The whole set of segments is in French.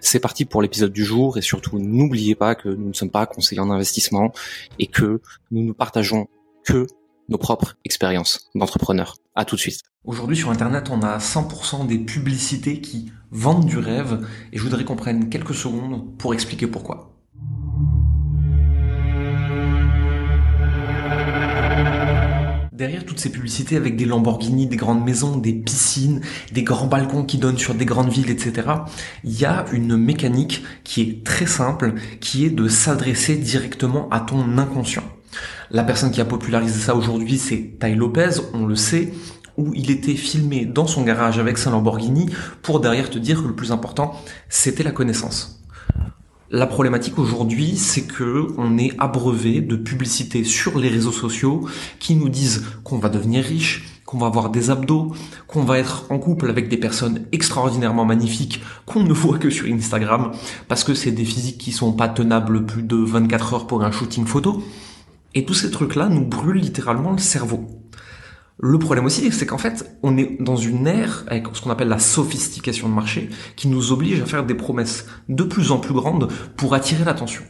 C'est parti pour l'épisode du jour et surtout n'oubliez pas que nous ne sommes pas conseillers en investissement et que nous ne partageons que nos propres expériences d'entrepreneurs. À tout de suite. Aujourd'hui sur internet, on a 100% des publicités qui vendent du rêve et je voudrais qu'on prenne quelques secondes pour expliquer pourquoi. Derrière toutes ces publicités avec des Lamborghini, des grandes maisons, des piscines, des grands balcons qui donnent sur des grandes villes, etc., il y a une mécanique qui est très simple, qui est de s'adresser directement à ton inconscient. La personne qui a popularisé ça aujourd'hui, c'est Tai Lopez, on le sait, où il était filmé dans son garage avec sa Lamborghini pour derrière te dire que le plus important, c'était la connaissance. La problématique aujourd'hui, c'est que on est abreuvé de publicités sur les réseaux sociaux qui nous disent qu'on va devenir riche, qu'on va avoir des abdos, qu'on va être en couple avec des personnes extraordinairement magnifiques qu'on ne voit que sur Instagram parce que c'est des physiques qui sont pas tenables plus de 24 heures pour un shooting photo. Et tous ces trucs-là nous brûlent littéralement le cerveau. Le problème aussi, c'est qu'en fait, on est dans une ère avec ce qu'on appelle la sophistication de marché qui nous oblige à faire des promesses de plus en plus grandes pour attirer l'attention.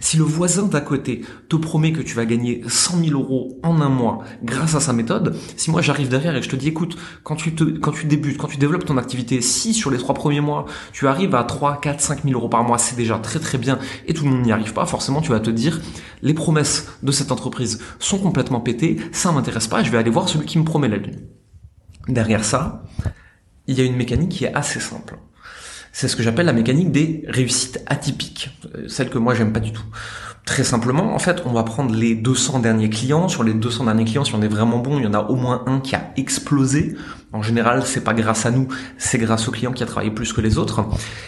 Si le voisin d'à côté te promet que tu vas gagner 100 000 euros en un mois grâce à sa méthode, si moi j'arrive derrière et je te dis écoute, quand tu, quand tu débutes, quand tu développes ton activité, si sur les trois premiers mois tu arrives à 3, 4, 5 000 euros par mois, c'est déjà très très bien et tout le monde n'y arrive pas, forcément tu vas te dire les promesses de cette entreprise sont complètement pétées, ça m'intéresse pas, je vais aller voir celui qui me promet la lune. Derrière ça, il y a une mécanique qui est assez simple. C'est ce que j'appelle la mécanique des réussites atypiques, euh, celle que moi j'aime pas du tout. Très simplement, en fait, on va prendre les 200 derniers clients. Sur les 200 derniers clients, si on est vraiment bon, il y en a au moins un qui a explosé. En général, c'est pas grâce à nous, c'est grâce au client qui a travaillé plus que les autres.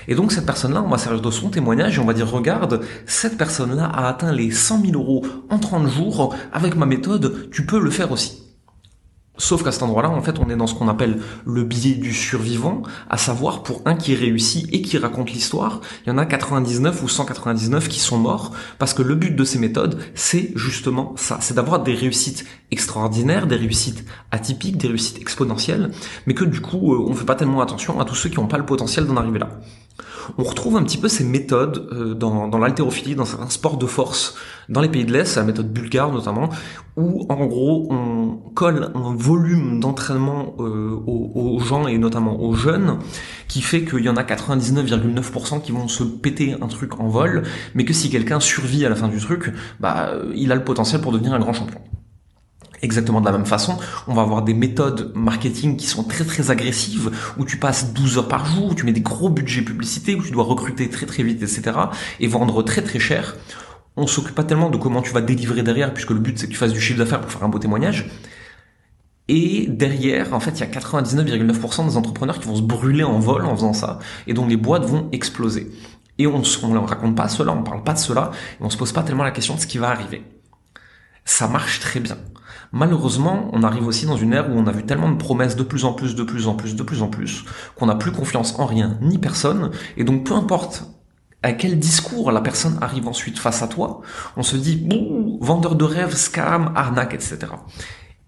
Et donc, cette personne-là, on va servir de son témoignage et on va dire, regarde, cette personne-là a atteint les 100 000 euros en 30 jours. Avec ma méthode, tu peux le faire aussi. Sauf qu'à cet endroit-là, en fait, on est dans ce qu'on appelle le biais du survivant, à savoir pour un qui réussit et qui raconte l'histoire, il y en a 99 ou 199 qui sont morts, parce que le but de ces méthodes, c'est justement ça, c'est d'avoir des réussites extraordinaires, des réussites atypiques, des réussites exponentielles, mais que du coup, euh, on ne fait pas tellement attention à tous ceux qui n'ont pas le potentiel d'en arriver là. On retrouve un petit peu ces méthodes euh, dans, dans l'haltérophilie, dans certains sports de force, dans les pays de l'Est, la méthode bulgare notamment, où en gros on colle un volume d'entraînement euh, aux, aux, gens et notamment aux jeunes, qui fait qu'il y en a 99,9% qui vont se péter un truc en vol, mais que si quelqu'un survit à la fin du truc, bah il a le potentiel pour devenir un grand champion exactement de la même façon. On va avoir des méthodes marketing qui sont très très agressives, où tu passes 12 heures par jour, où tu mets des gros budgets publicités, où tu dois recruter très très vite, etc. et vendre très très cher. On s'occupe pas tellement de comment tu vas délivrer derrière, puisque le but c'est que tu fasses du chiffre d'affaires pour faire un beau témoignage. Et derrière, en fait, il y a 99,9% des entrepreneurs qui vont se brûler en vol en faisant ça, et dont les boîtes vont exploser. Et on ne raconte pas cela, on parle pas de cela, et on se pose pas tellement la question de ce qui va arriver. Ça marche très bien. Malheureusement, on arrive aussi dans une ère où on a vu tellement de promesses de plus en plus, de plus en plus, de plus en plus, qu'on n'a plus confiance en rien ni personne, et donc peu importe à quel discours la personne arrive ensuite face à toi, on se dit, bon, vendeur de rêves, scam, arnaque, etc.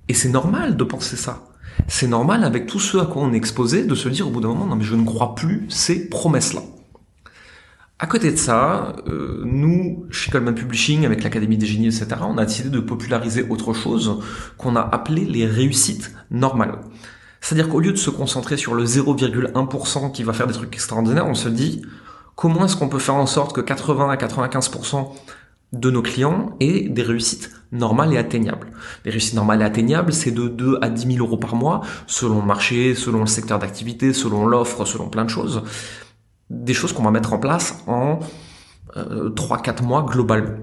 Et c'est normal de penser ça. C'est normal avec tout ce à quoi on est exposé de se dire au bout d'un moment, non mais je ne crois plus ces promesses-là. À côté de ça, euh, nous, Coleman Publishing, avec l'Académie des génies, etc., on a décidé de populariser autre chose qu'on a appelé les réussites normales. C'est-à-dire qu'au lieu de se concentrer sur le 0,1% qui va faire des trucs extraordinaires, on se dit comment est-ce qu'on peut faire en sorte que 80 à 95% de nos clients aient des réussites normales et atteignables? Les réussites normales et atteignables, c'est de 2 à 10 000 euros par mois, selon le marché, selon le secteur d'activité, selon l'offre, selon plein de choses des choses qu'on va mettre en place en 3-4 mois global.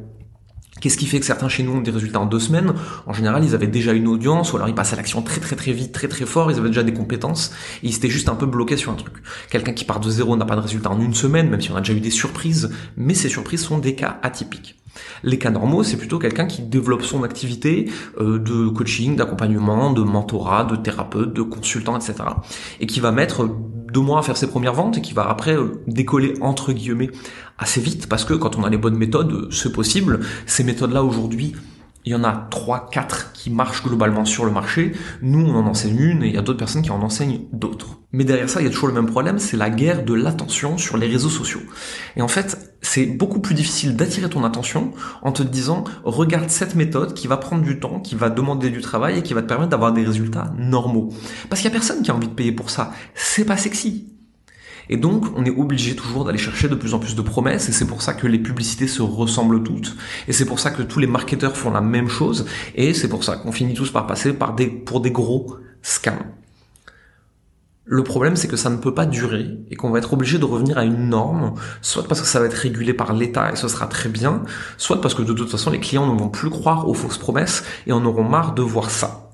Qu'est-ce qui fait que certains chez nous ont des résultats en deux semaines? En général, ils avaient déjà une audience, ou alors ils passaient à l'action très très très vite, très très fort, ils avaient déjà des compétences, et ils étaient juste un peu bloqués sur un truc. Quelqu'un qui part de zéro n'a pas de résultat en une semaine, même si on a déjà eu des surprises, mais ces surprises sont des cas atypiques. Les cas normaux, c'est plutôt quelqu'un qui développe son activité euh, de coaching, d'accompagnement, de mentorat, de thérapeute, de consultant, etc. Et qui va mettre deux mois à faire ses premières ventes et qui va après euh, décoller entre guillemets assez vite parce que quand on a les bonnes méthodes, c'est possible. Ces méthodes-là aujourd'hui, il y en a 3, 4 qui marchent globalement sur le marché. Nous, on en enseigne une et il y a d'autres personnes qui en enseignent d'autres. Mais derrière ça, il y a toujours le même problème, c'est la guerre de l'attention sur les réseaux sociaux. Et en fait, c'est beaucoup plus difficile d'attirer ton attention en te disant, regarde cette méthode qui va prendre du temps, qui va demander du travail et qui va te permettre d'avoir des résultats normaux. Parce qu'il y a personne qui a envie de payer pour ça. C'est pas sexy. Et donc, on est obligé toujours d'aller chercher de plus en plus de promesses, et c'est pour ça que les publicités se ressemblent toutes, et c'est pour ça que tous les marketeurs font la même chose, et c'est pour ça qu'on finit tous par passer par des, pour des gros scams. Le problème, c'est que ça ne peut pas durer et qu'on va être obligé de revenir à une norme, soit parce que ça va être régulé par l'État et ce sera très bien, soit parce que de toute façon, les clients ne vont plus croire aux fausses promesses et en auront marre de voir ça.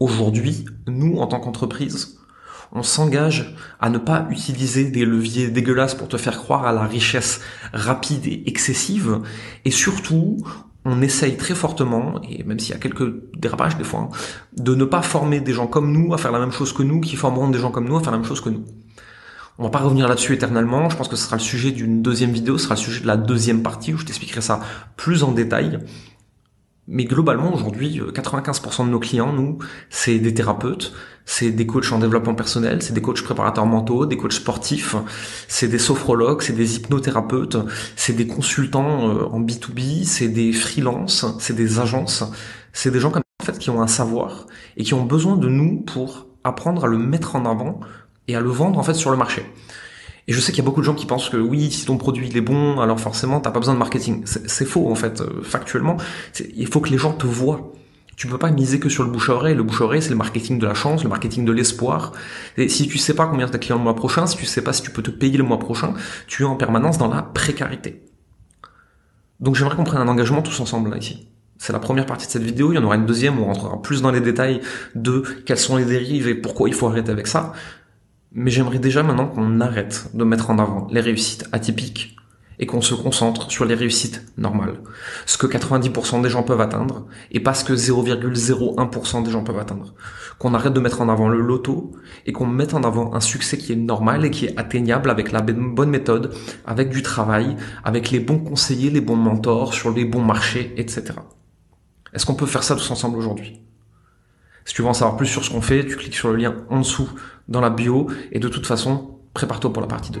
Aujourd'hui, nous, en tant qu'entreprise, on s'engage à ne pas utiliser des leviers dégueulasses pour te faire croire à la richesse rapide et excessive, et surtout, on essaye très fortement, et même s'il y a quelques dérapages des fois, hein, de ne pas former des gens comme nous à faire la même chose que nous, qui formeront des gens comme nous à faire la même chose que nous. On va pas revenir là-dessus éternellement, je pense que ce sera le sujet d'une deuxième vidéo, ce sera le sujet de la deuxième partie où je t'expliquerai ça plus en détail. Mais globalement, aujourd'hui, 95% de nos clients, nous, c'est des thérapeutes, c'est des coachs en développement personnel, c'est des coachs préparateurs mentaux, des coachs sportifs, c'est des sophrologues, c'est des hypnothérapeutes, c'est des consultants euh, en B2B, c'est des freelances, c'est des agences, c'est des gens qui ont un savoir et qui ont besoin de nous pour apprendre à le mettre en avant et à le vendre en fait sur le marché. Et je sais qu'il y a beaucoup de gens qui pensent que oui, si ton produit il est bon, alors forcément t'as pas besoin de marketing. C'est faux en fait, euh, factuellement. Il faut que les gens te voient. Tu peux pas miser que sur le bouche à oreille. Le bouche à oreille, c'est le marketing de la chance, le marketing de l'espoir. Et si tu sais pas combien t'as clients le mois prochain, si tu sais pas si tu peux te payer le mois prochain, tu es en permanence dans la précarité. Donc j'aimerais qu'on prenne un engagement tous ensemble là ici. C'est la première partie de cette vidéo. Il y en aura une deuxième où on rentrera plus dans les détails de quelles sont les dérives et pourquoi il faut arrêter avec ça. Mais j'aimerais déjà maintenant qu'on arrête de mettre en avant les réussites atypiques et qu'on se concentre sur les réussites normales. Ce que 90% des gens peuvent atteindre et pas ce que 0,01% des gens peuvent atteindre. Qu'on arrête de mettre en avant le loto et qu'on mette en avant un succès qui est normal et qui est atteignable avec la bonne méthode, avec du travail, avec les bons conseillers, les bons mentors, sur les bons marchés, etc. Est-ce qu'on peut faire ça tous ensemble aujourd'hui? Si tu veux en savoir plus sur ce qu'on fait, tu cliques sur le lien en dessous dans la bio et de toute façon, prépare-toi pour la partie 2.